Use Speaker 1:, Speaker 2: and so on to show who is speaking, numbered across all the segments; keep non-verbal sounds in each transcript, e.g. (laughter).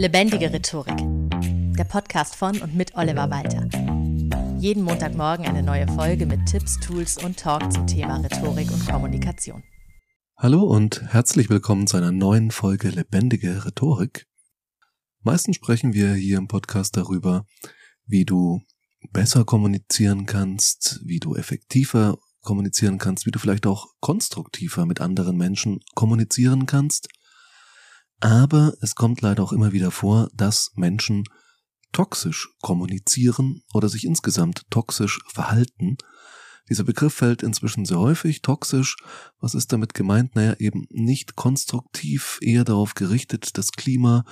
Speaker 1: Lebendige Rhetorik. Der Podcast von und mit Oliver Walter. Jeden Montagmorgen eine neue Folge mit Tipps, Tools und Talk zum Thema Rhetorik und Kommunikation.
Speaker 2: Hallo und herzlich willkommen zu einer neuen Folge Lebendige Rhetorik. Meistens sprechen wir hier im Podcast darüber, wie du besser kommunizieren kannst, wie du effektiver kommunizieren kannst, wie du vielleicht auch konstruktiver mit anderen Menschen kommunizieren kannst. Aber es kommt leider auch immer wieder vor, dass Menschen toxisch kommunizieren oder sich insgesamt toxisch verhalten. Dieser Begriff fällt inzwischen sehr häufig, toxisch. Was ist damit gemeint? Naja, eben nicht konstruktiv, eher darauf gerichtet, das Klima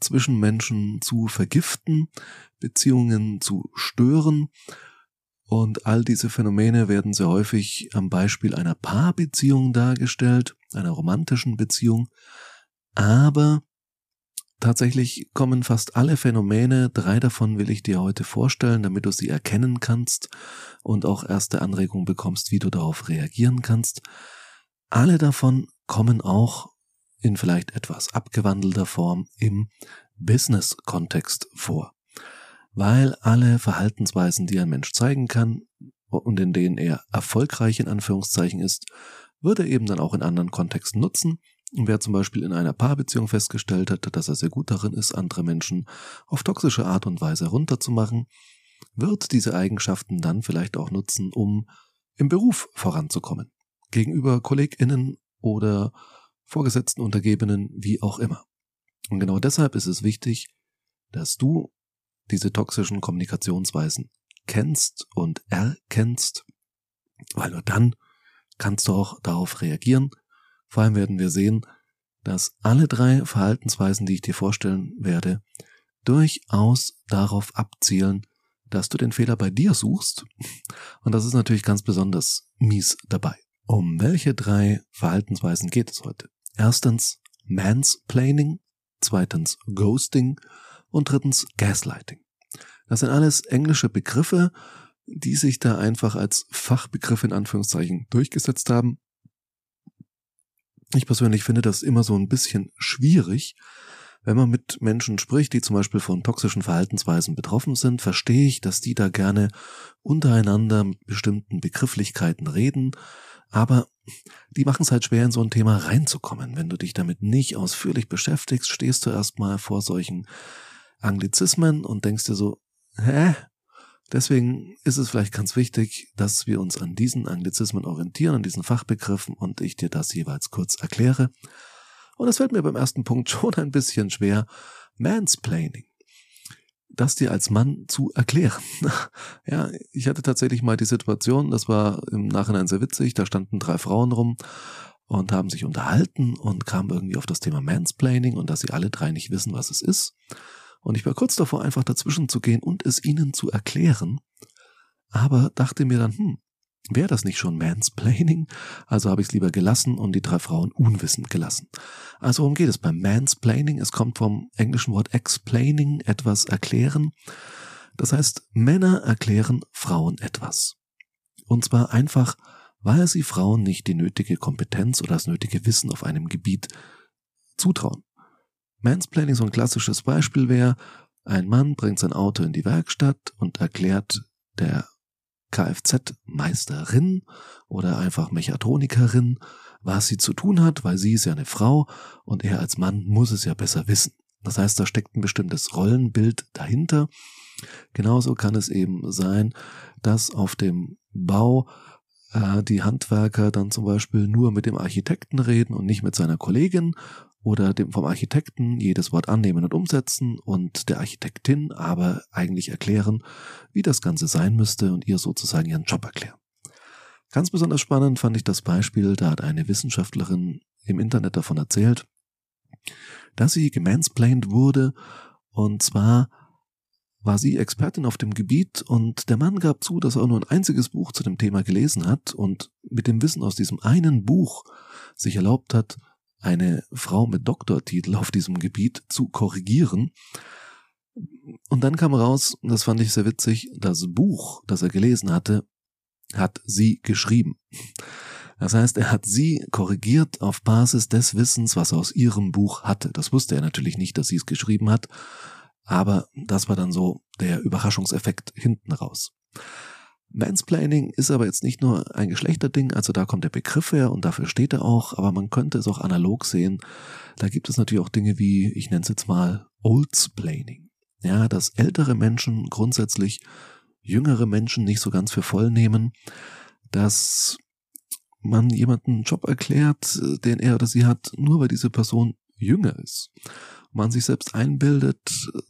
Speaker 2: zwischen Menschen zu vergiften, Beziehungen zu stören und all diese Phänomene werden sehr häufig am Beispiel einer Paarbeziehung dargestellt, einer romantischen Beziehung. Aber tatsächlich kommen fast alle Phänomene, drei davon will ich dir heute vorstellen, damit du sie erkennen kannst und auch erste Anregungen bekommst, wie du darauf reagieren kannst. Alle davon kommen auch in vielleicht etwas abgewandelter Form im Business-Kontext vor weil alle Verhaltensweisen, die ein Mensch zeigen kann und in denen er erfolgreich in Anführungszeichen ist, wird er eben dann auch in anderen Kontexten nutzen. Wer zum Beispiel in einer Paarbeziehung festgestellt hat, dass er sehr gut darin ist, andere Menschen auf toxische Art und Weise runterzumachen, wird diese Eigenschaften dann vielleicht auch nutzen, um im Beruf voranzukommen. Gegenüber KollegInnen oder Vorgesetzten, Untergebenen, wie auch immer. Und genau deshalb ist es wichtig, dass du diese toxischen Kommunikationsweisen kennst und erkennst, weil nur dann kannst du auch darauf reagieren. Vor allem werden wir sehen, dass alle drei Verhaltensweisen, die ich dir vorstellen werde, durchaus darauf abzielen, dass du den Fehler bei dir suchst. Und das ist natürlich ganz besonders mies dabei. Um welche drei Verhaltensweisen geht es heute? Erstens Mansplaining, zweitens Ghosting und drittens Gaslighting. Das sind alles englische Begriffe, die sich da einfach als Fachbegriffe in Anführungszeichen durchgesetzt haben. Ich persönlich finde das immer so ein bisschen schwierig. Wenn man mit Menschen spricht, die zum Beispiel von toxischen Verhaltensweisen betroffen sind, verstehe ich, dass die da gerne untereinander mit bestimmten Begrifflichkeiten reden, aber die machen es halt schwer, in so ein Thema reinzukommen. Wenn du dich damit nicht ausführlich beschäftigst, stehst du erstmal vor solchen Anglizismen und denkst dir so, hä? Deswegen ist es vielleicht ganz wichtig, dass wir uns an diesen Anglizismen orientieren, an diesen Fachbegriffen und ich dir das jeweils kurz erkläre. Und es fällt mir beim ersten Punkt (laughs) schon ein bisschen schwer, Mansplaining. Das dir als Mann zu erklären. (laughs) ja, ich hatte tatsächlich mal die Situation, das war im Nachhinein sehr witzig, da standen drei Frauen rum und haben sich unterhalten und kamen irgendwie auf das Thema Mansplaining und dass sie alle drei nicht wissen, was es ist. Und ich war kurz davor, einfach dazwischen zu gehen und es ihnen zu erklären, aber dachte mir dann, hm, wäre das nicht schon Mansplaining? Also habe ich es lieber gelassen und die drei Frauen unwissend gelassen. Also worum geht es beim Mansplaining? Es kommt vom englischen Wort explaining, etwas erklären. Das heißt, Männer erklären Frauen etwas. Und zwar einfach, weil sie Frauen nicht die nötige Kompetenz oder das nötige Wissen auf einem Gebiet zutrauen. Mansplaining, so ein klassisches Beispiel wäre, ein Mann bringt sein Auto in die Werkstatt und erklärt der Kfz-Meisterin oder einfach Mechatronikerin, was sie zu tun hat, weil sie ist ja eine Frau und er als Mann muss es ja besser wissen. Das heißt, da steckt ein bestimmtes Rollenbild dahinter. Genauso kann es eben sein, dass auf dem Bau äh, die Handwerker dann zum Beispiel nur mit dem Architekten reden und nicht mit seiner Kollegin oder dem vom Architekten jedes Wort annehmen und umsetzen und der Architektin aber eigentlich erklären, wie das Ganze sein müsste und ihr sozusagen ihren Job erklären. Ganz besonders spannend fand ich das Beispiel, da hat eine Wissenschaftlerin im Internet davon erzählt, dass sie gemansplained wurde und zwar war sie Expertin auf dem Gebiet und der Mann gab zu, dass er nur ein einziges Buch zu dem Thema gelesen hat und mit dem Wissen aus diesem einen Buch sich erlaubt hat, eine Frau mit Doktortitel auf diesem Gebiet zu korrigieren. Und dann kam raus, das fand ich sehr witzig, das Buch, das er gelesen hatte, hat sie geschrieben. Das heißt, er hat sie korrigiert auf Basis des Wissens, was er aus ihrem Buch hatte. Das wusste er natürlich nicht, dass sie es geschrieben hat, aber das war dann so der Überraschungseffekt hinten raus. Mansplaining ist aber jetzt nicht nur ein Geschlechterding, also da kommt der Begriff her und dafür steht er auch, aber man könnte es auch analog sehen. Da gibt es natürlich auch Dinge wie, ich nenne es jetzt mal Oldsplaining. Ja, dass ältere Menschen grundsätzlich jüngere Menschen nicht so ganz für voll nehmen, dass man jemanden einen Job erklärt, den er oder sie hat, nur weil diese Person jünger ist. Man sich selbst einbildet,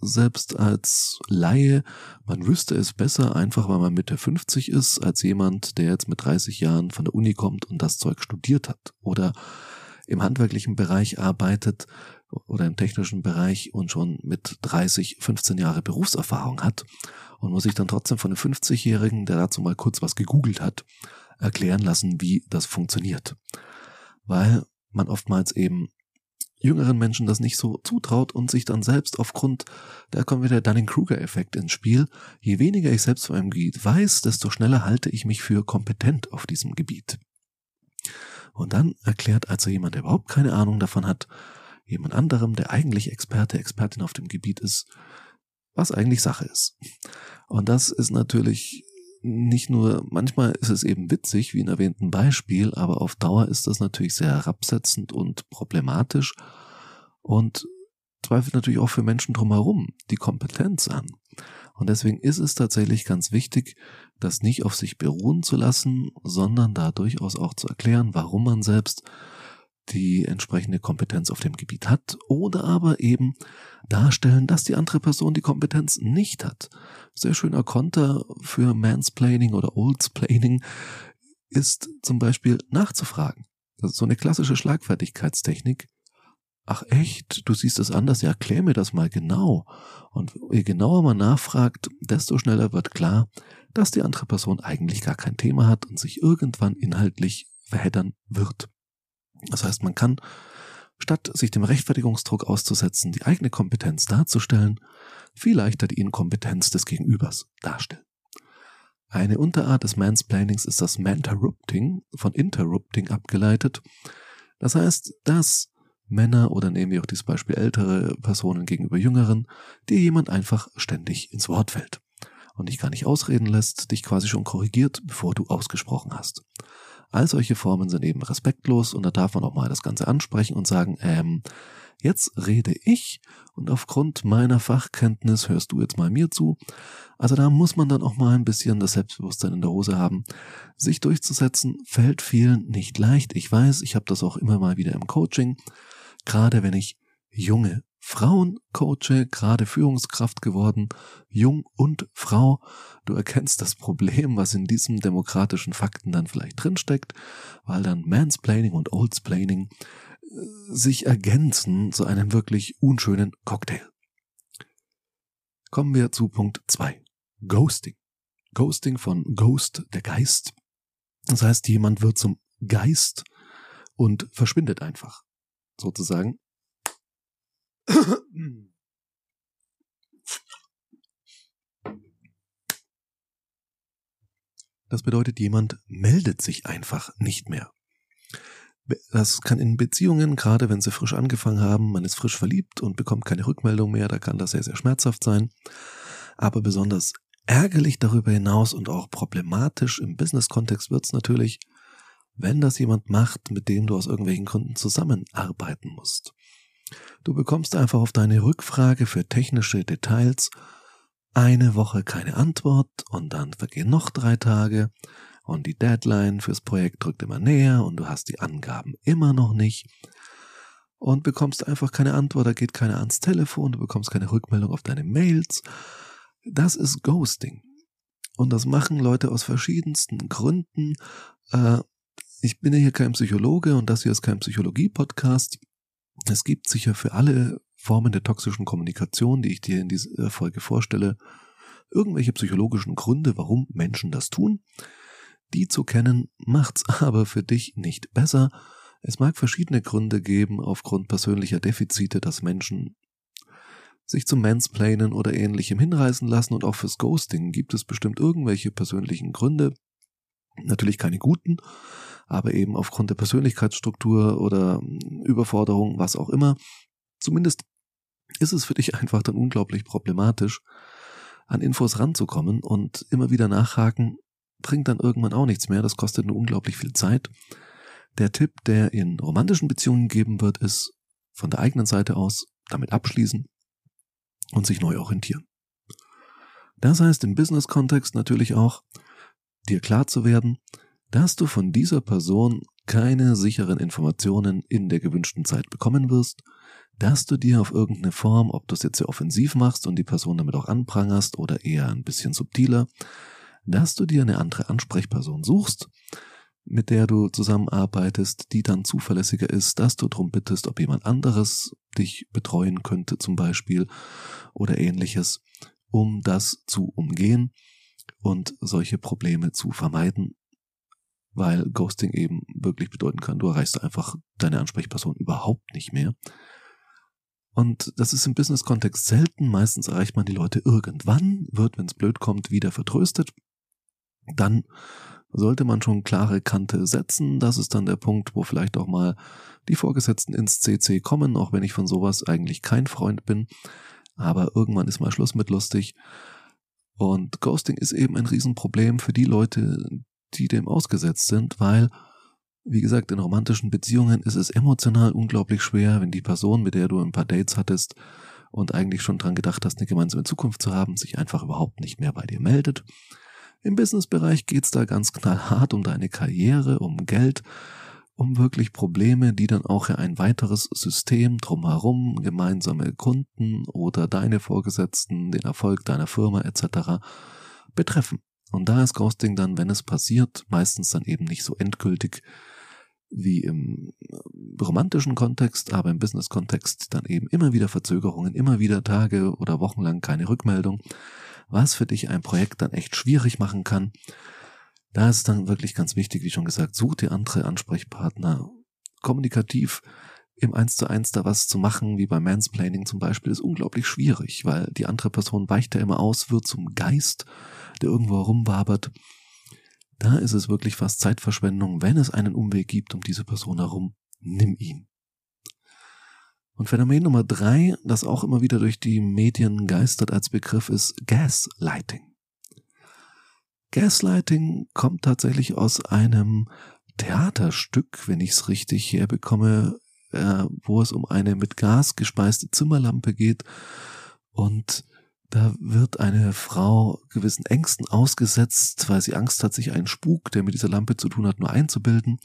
Speaker 2: selbst als Laie, man wüsste es besser, einfach weil man Mitte 50 ist, als jemand, der jetzt mit 30 Jahren von der Uni kommt und das Zeug studiert hat. Oder im handwerklichen Bereich arbeitet oder im technischen Bereich und schon mit 30, 15 Jahre Berufserfahrung hat und muss sich dann trotzdem von einem 50-Jährigen, der dazu mal kurz was gegoogelt hat, erklären lassen, wie das funktioniert. Weil man oftmals eben jüngeren Menschen das nicht so zutraut und sich dann selbst aufgrund, da kommt wieder der Dunning-Kruger-Effekt ins Spiel, je weniger ich selbst von einem Gebiet weiß, desto schneller halte ich mich für kompetent auf diesem Gebiet. Und dann erklärt also jemand, der überhaupt keine Ahnung davon hat, jemand anderem, der eigentlich Experte, Expertin auf dem Gebiet ist, was eigentlich Sache ist. Und das ist natürlich nicht nur, manchmal ist es eben witzig, wie in erwähnten Beispiel, aber auf Dauer ist das natürlich sehr herabsetzend und problematisch und zweifelt natürlich auch für Menschen drumherum die Kompetenz an. Und deswegen ist es tatsächlich ganz wichtig, das nicht auf sich beruhen zu lassen, sondern da durchaus auch zu erklären, warum man selbst die entsprechende Kompetenz auf dem Gebiet hat oder aber eben darstellen, dass die andere Person die Kompetenz nicht hat. Sehr schöner Konter für Mansplaining oder Oldsplaining ist zum Beispiel nachzufragen. Das ist so eine klassische Schlagfertigkeitstechnik. Ach echt, du siehst es anders, ja, erklär mir das mal genau. Und je genauer man nachfragt, desto schneller wird klar, dass die andere Person eigentlich gar kein Thema hat und sich irgendwann inhaltlich verheddern wird. Das heißt, man kann, statt sich dem Rechtfertigungsdruck auszusetzen, die eigene Kompetenz darzustellen, viel leichter die Inkompetenz des Gegenübers darstellen. Eine Unterart des Mansplainings ist das Manterrupting, von Interrupting abgeleitet. Das heißt, dass Männer oder nehmen wir auch dieses Beispiel ältere Personen gegenüber jüngeren, dir jemand einfach ständig ins Wort fällt und dich gar nicht ausreden lässt, dich quasi schon korrigiert, bevor du ausgesprochen hast. All solche Formen sind eben respektlos und da darf man auch mal das Ganze ansprechen und sagen, ähm, jetzt rede ich und aufgrund meiner Fachkenntnis hörst du jetzt mal mir zu. Also da muss man dann auch mal ein bisschen das Selbstbewusstsein in der Hose haben. Sich durchzusetzen fällt vielen nicht leicht. Ich weiß, ich habe das auch immer mal wieder im Coaching, gerade wenn ich junge Frauencoache, gerade Führungskraft geworden, jung und Frau. Du erkennst das Problem, was in diesem demokratischen Fakten dann vielleicht drinsteckt, weil dann Mansplaining und Oldsplaining äh, sich ergänzen zu einem wirklich unschönen Cocktail. Kommen wir zu Punkt zwei: Ghosting. Ghosting von Ghost, der Geist. Das heißt, jemand wird zum Geist und verschwindet einfach. Sozusagen das bedeutet, jemand meldet sich einfach nicht mehr. Das kann in Beziehungen, gerade wenn sie frisch angefangen haben, man ist frisch verliebt und bekommt keine Rückmeldung mehr, da kann das sehr, sehr schmerzhaft sein. Aber besonders ärgerlich darüber hinaus und auch problematisch im Business-Kontext wird es natürlich, wenn das jemand macht, mit dem du aus irgendwelchen Gründen zusammenarbeiten musst. Du bekommst einfach auf deine Rückfrage für technische Details eine Woche keine Antwort und dann vergehen noch drei Tage und die Deadline fürs Projekt drückt immer näher und du hast die Angaben immer noch nicht und bekommst einfach keine Antwort, da geht keiner ans Telefon, du bekommst keine Rückmeldung auf deine Mails. Das ist Ghosting. Und das machen Leute aus verschiedensten Gründen. Äh, ich bin ja hier kein Psychologe und das hier ist kein Psychologie-Podcast. Es gibt sicher für alle Formen der toxischen Kommunikation, die ich dir in dieser Folge vorstelle, irgendwelche psychologischen Gründe, warum Menschen das tun. Die zu kennen, macht's (laughs) aber für dich nicht besser. Es mag verschiedene Gründe geben, aufgrund persönlicher Defizite, dass Menschen sich zum Mansplainen oder ähnlichem hinreißen lassen und auch fürs Ghosting gibt es bestimmt irgendwelche persönlichen Gründe. Natürlich keine guten, aber eben aufgrund der Persönlichkeitsstruktur oder Überforderung, was auch immer. Zumindest ist es für dich (laughs) einfach dann unglaublich problematisch, an Infos ranzukommen und immer wieder nachhaken, bringt dann irgendwann auch nichts mehr. Das kostet nur unglaublich viel Zeit. Der Tipp, der in romantischen Beziehungen gegeben wird, ist von der eigenen Seite aus damit abschließen und sich neu orientieren. Das heißt im Business-Kontext natürlich auch, dir klar zu werden, dass du von dieser Person keine sicheren Informationen in der gewünschten Zeit bekommen wirst, dass du dir auf irgendeine Form, ob du es jetzt sehr offensiv machst und die Person damit auch anprangerst oder eher ein bisschen subtiler, dass du dir eine andere Ansprechperson suchst, mit der du zusammenarbeitest, die dann zuverlässiger ist, dass du darum bittest, ob jemand anderes dich betreuen könnte zum Beispiel oder ähnliches, um das zu umgehen und solche Probleme zu vermeiden, weil Ghosting eben wirklich bedeuten kann, du erreichst einfach deine Ansprechperson überhaupt nicht mehr. Und das ist im Business-Kontext selten. Meistens erreicht man die Leute irgendwann, wird, wenn es blöd kommt, wieder vertröstet. Dann sollte man schon klare Kante setzen. Das ist dann der Punkt, wo vielleicht auch mal die Vorgesetzten ins CC kommen, auch wenn ich von sowas eigentlich kein Freund bin. Aber irgendwann ist mal Schluss mit lustig. Und Ghosting ist eben ein Riesenproblem für die Leute, die dem ausgesetzt sind, weil, wie gesagt, in romantischen Beziehungen ist es emotional unglaublich schwer, wenn die Person, mit der du ein paar Dates hattest und eigentlich schon dran gedacht hast, eine gemeinsame Zukunft zu haben, sich einfach überhaupt nicht mehr bei dir meldet. Im Businessbereich geht's da ganz knallhart um deine Karriere, um Geld, um wirklich Probleme, die dann auch ein weiteres System drumherum, gemeinsame Kunden oder deine Vorgesetzten, den Erfolg deiner Firma etc. betreffen. Und da ist Ghosting dann, wenn es passiert, meistens dann eben nicht so endgültig wie im romantischen Kontext, aber im Business-Kontext dann eben immer wieder Verzögerungen, immer wieder Tage oder Wochen lang keine Rückmeldung was für dich ein Projekt dann echt schwierig machen kann. Da ist dann wirklich ganz wichtig, wie schon gesagt, such dir andere Ansprechpartner. Kommunikativ im Eins zu Eins da was zu machen, wie beim Mansplaining zum Beispiel, ist unglaublich schwierig, weil die andere Person weicht ja immer aus, wird zum Geist, der irgendwo herumwabert. Da ist es wirklich fast Zeitverschwendung, wenn es einen Umweg gibt um diese Person herum, nimm ihn. Und Phänomen Nummer drei, das auch immer wieder durch die Medien geistert als Begriff, ist Gaslighting. Gaslighting kommt tatsächlich aus einem Theaterstück, wenn ich es richtig herbekomme, äh, wo es um eine mit Gas gespeiste Zimmerlampe geht und da wird eine Frau gewissen Ängsten ausgesetzt, weil sie Angst hat, sich einen Spuk, der mit dieser Lampe zu tun hat, nur einzubilden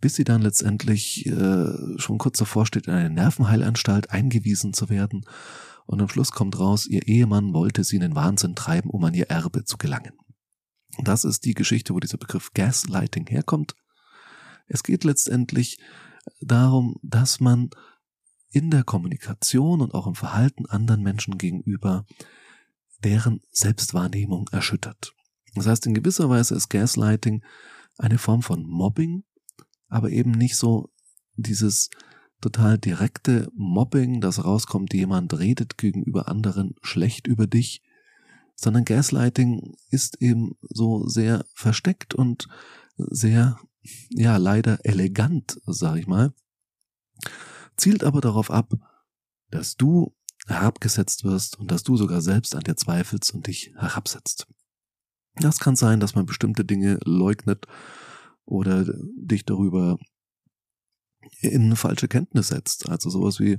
Speaker 2: bis sie dann letztendlich äh, schon kurz davor steht, in eine Nervenheilanstalt eingewiesen zu werden. Und am Schluss kommt raus, ihr Ehemann wollte sie in den Wahnsinn treiben, um an ihr Erbe zu gelangen. Das ist die Geschichte, wo dieser Begriff Gaslighting herkommt. Es geht letztendlich darum, dass man in der Kommunikation und auch im Verhalten anderen Menschen gegenüber deren Selbstwahrnehmung erschüttert. Das heißt, in gewisser Weise ist Gaslighting eine Form von Mobbing, aber eben nicht so dieses total direkte Mobbing, das rauskommt, jemand redet gegenüber anderen schlecht über dich, sondern Gaslighting ist eben so sehr versteckt und sehr, ja, leider elegant, sag ich mal, zielt aber darauf ab, dass du herabgesetzt wirst und dass du sogar selbst an dir zweifelst und dich herabsetzt. Das kann sein, dass man bestimmte Dinge leugnet oder dich darüber in falsche Kenntnis setzt. Also sowas wie,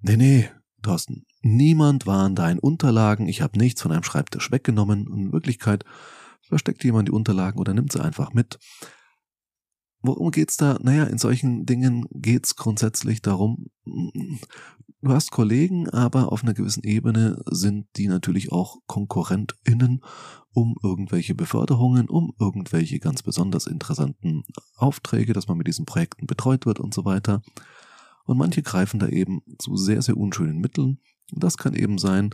Speaker 2: nee, nee, Thorsten, niemand war an deinen Unterlagen, ich habe nichts von deinem Schreibtisch weggenommen. Und in Wirklichkeit versteckt jemand die Unterlagen oder nimmt sie einfach mit. Worum geht's da? Naja, in solchen Dingen geht's grundsätzlich darum, du hast Kollegen, aber auf einer gewissen Ebene sind die natürlich auch KonkurrentInnen um irgendwelche Beförderungen, um irgendwelche ganz besonders interessanten Aufträge, dass man mit diesen Projekten betreut wird und so weiter. Und manche greifen da eben zu sehr, sehr unschönen Mitteln. Und das kann eben sein,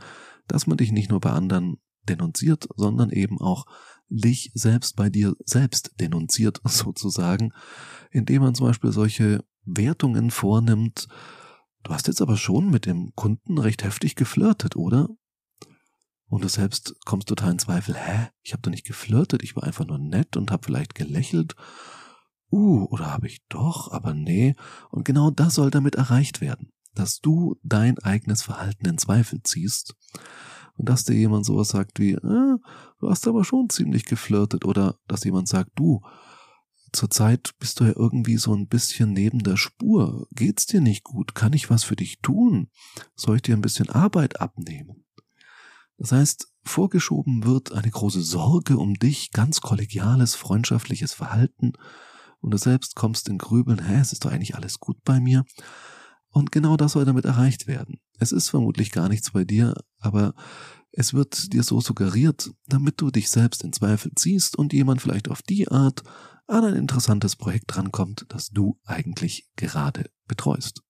Speaker 2: dass man dich nicht nur bei anderen denunziert, sondern eben auch dich selbst bei dir selbst denunziert, (laughs) sozusagen, indem man zum Beispiel solche Wertungen vornimmt. Du hast jetzt aber schon mit dem Kunden recht heftig geflirtet, oder? Und du selbst kommst total in Zweifel, hä, ich habe doch nicht geflirtet, ich war einfach nur nett und habe vielleicht gelächelt. uh, oder habe ich doch, aber nee. Und genau das soll damit erreicht werden, dass du dein eigenes Verhalten in Zweifel ziehst und dass dir jemand sowas sagt wie, äh, du hast aber schon ziemlich geflirtet oder dass jemand sagt, du, zurzeit bist du ja irgendwie so ein bisschen neben der Spur. Geht's dir nicht gut? Kann ich was für dich tun? Soll ich dir ein bisschen Arbeit abnehmen? Das heißt, vorgeschoben wird eine große Sorge um dich, ganz kollegiales, freundschaftliches Verhalten, und du selbst kommst in Grübeln, hä, es ist doch eigentlich alles gut bei mir. Und genau das soll damit erreicht werden. Es ist vermutlich gar nichts bei dir, aber es wird dir so suggeriert, damit du dich selbst in Zweifel ziehst und jemand vielleicht auf die Art an ein interessantes Projekt rankommt, das du eigentlich gerade betreust.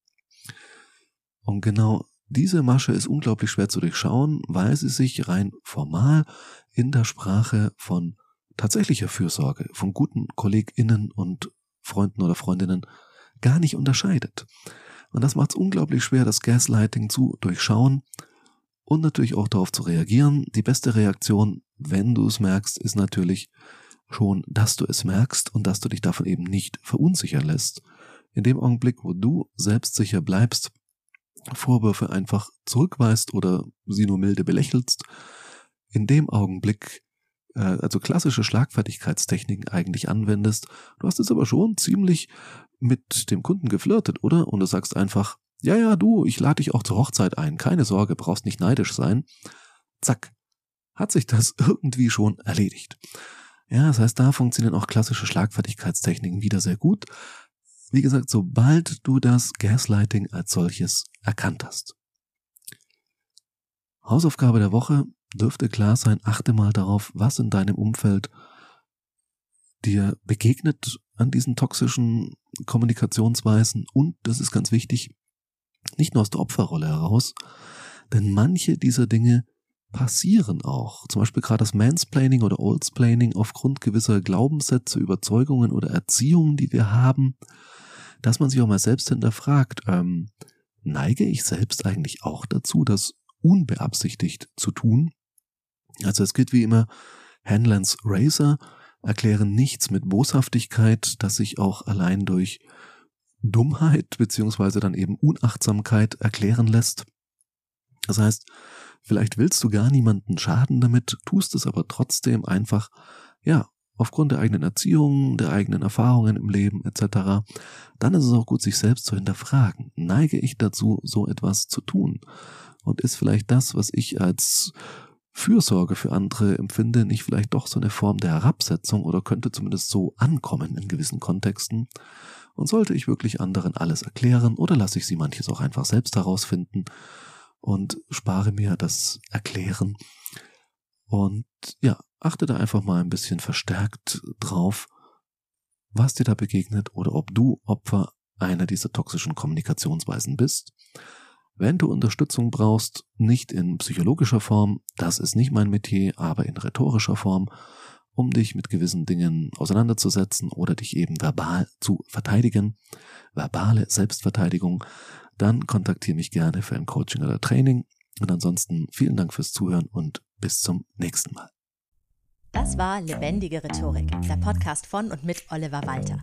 Speaker 2: Und genau diese Masche ist unglaublich schwer zu durchschauen, weil sie sich rein formal in der Sprache von tatsächlicher Fürsorge, von guten KollegInnen und Freunden oder Freundinnen gar nicht unterscheidet. Und das macht es unglaublich schwer, das Gaslighting zu durchschauen und natürlich auch darauf zu reagieren. Die beste Reaktion, wenn du es merkst, ist natürlich schon, dass du es merkst und dass du dich davon eben nicht verunsichern lässt. In dem Augenblick, wo du selbstsicher bleibst, Vorwürfe einfach zurückweist oder sie nur milde belächelst, in dem Augenblick äh, also klassische Schlagfertigkeitstechniken eigentlich anwendest. Du hast es aber schon ziemlich mit dem Kunden geflirtet, oder? Und du sagst einfach, ja, ja, du, ich lade dich auch zur Hochzeit ein, keine Sorge, brauchst nicht neidisch sein. Zack, hat sich das (laughs) irgendwie schon erledigt. Ja, das heißt, da funktionieren auch klassische Schlagfertigkeitstechniken wieder sehr gut. Wie gesagt, sobald du das Gaslighting als solches erkannt hast. Hausaufgabe der Woche dürfte klar sein, achte mal darauf, was in deinem Umfeld dir begegnet an diesen toxischen Kommunikationsweisen und, das ist ganz wichtig, nicht nur aus der Opferrolle heraus, denn manche dieser Dinge passieren auch. Zum Beispiel gerade das Mansplaining oder Oldsplaining aufgrund gewisser Glaubenssätze, Überzeugungen oder Erziehungen, die wir haben, dass man sich auch mal selbst hinterfragt, ähm, neige ich selbst eigentlich auch dazu, das unbeabsichtigt zu tun? Also es gilt wie immer, Hanlons Razor erklären nichts mit Boshaftigkeit, das sich auch allein durch Dummheit beziehungsweise dann eben Unachtsamkeit erklären lässt. Das heißt, vielleicht willst du gar niemanden schaden damit, tust es aber trotzdem einfach, ja, aufgrund der eigenen Erziehung, der eigenen Erfahrungen im Leben etc., dann ist es auch gut, sich selbst zu hinterfragen. Neige ich dazu, so etwas zu tun? Und ist vielleicht das, was ich als Fürsorge für andere empfinde, nicht vielleicht doch so eine Form der Herabsetzung oder könnte zumindest so ankommen in gewissen Kontexten? Und sollte ich wirklich anderen alles erklären oder lasse ich sie manches auch einfach selbst herausfinden und spare mir das Erklären? Und ja, achte da einfach mal ein bisschen verstärkt drauf, was dir da begegnet oder ob du Opfer einer dieser toxischen Kommunikationsweisen bist. Wenn du Unterstützung brauchst, nicht in psychologischer Form, das ist nicht mein Metier, aber in rhetorischer Form, um dich mit gewissen Dingen auseinanderzusetzen oder dich eben verbal zu verteidigen, verbale Selbstverteidigung, dann kontaktiere mich gerne für ein Coaching oder Training. Und ansonsten vielen Dank fürs Zuhören und bis zum nächsten Mal.
Speaker 1: Das war Lebendige Rhetorik, der Podcast von und mit Oliver Walter.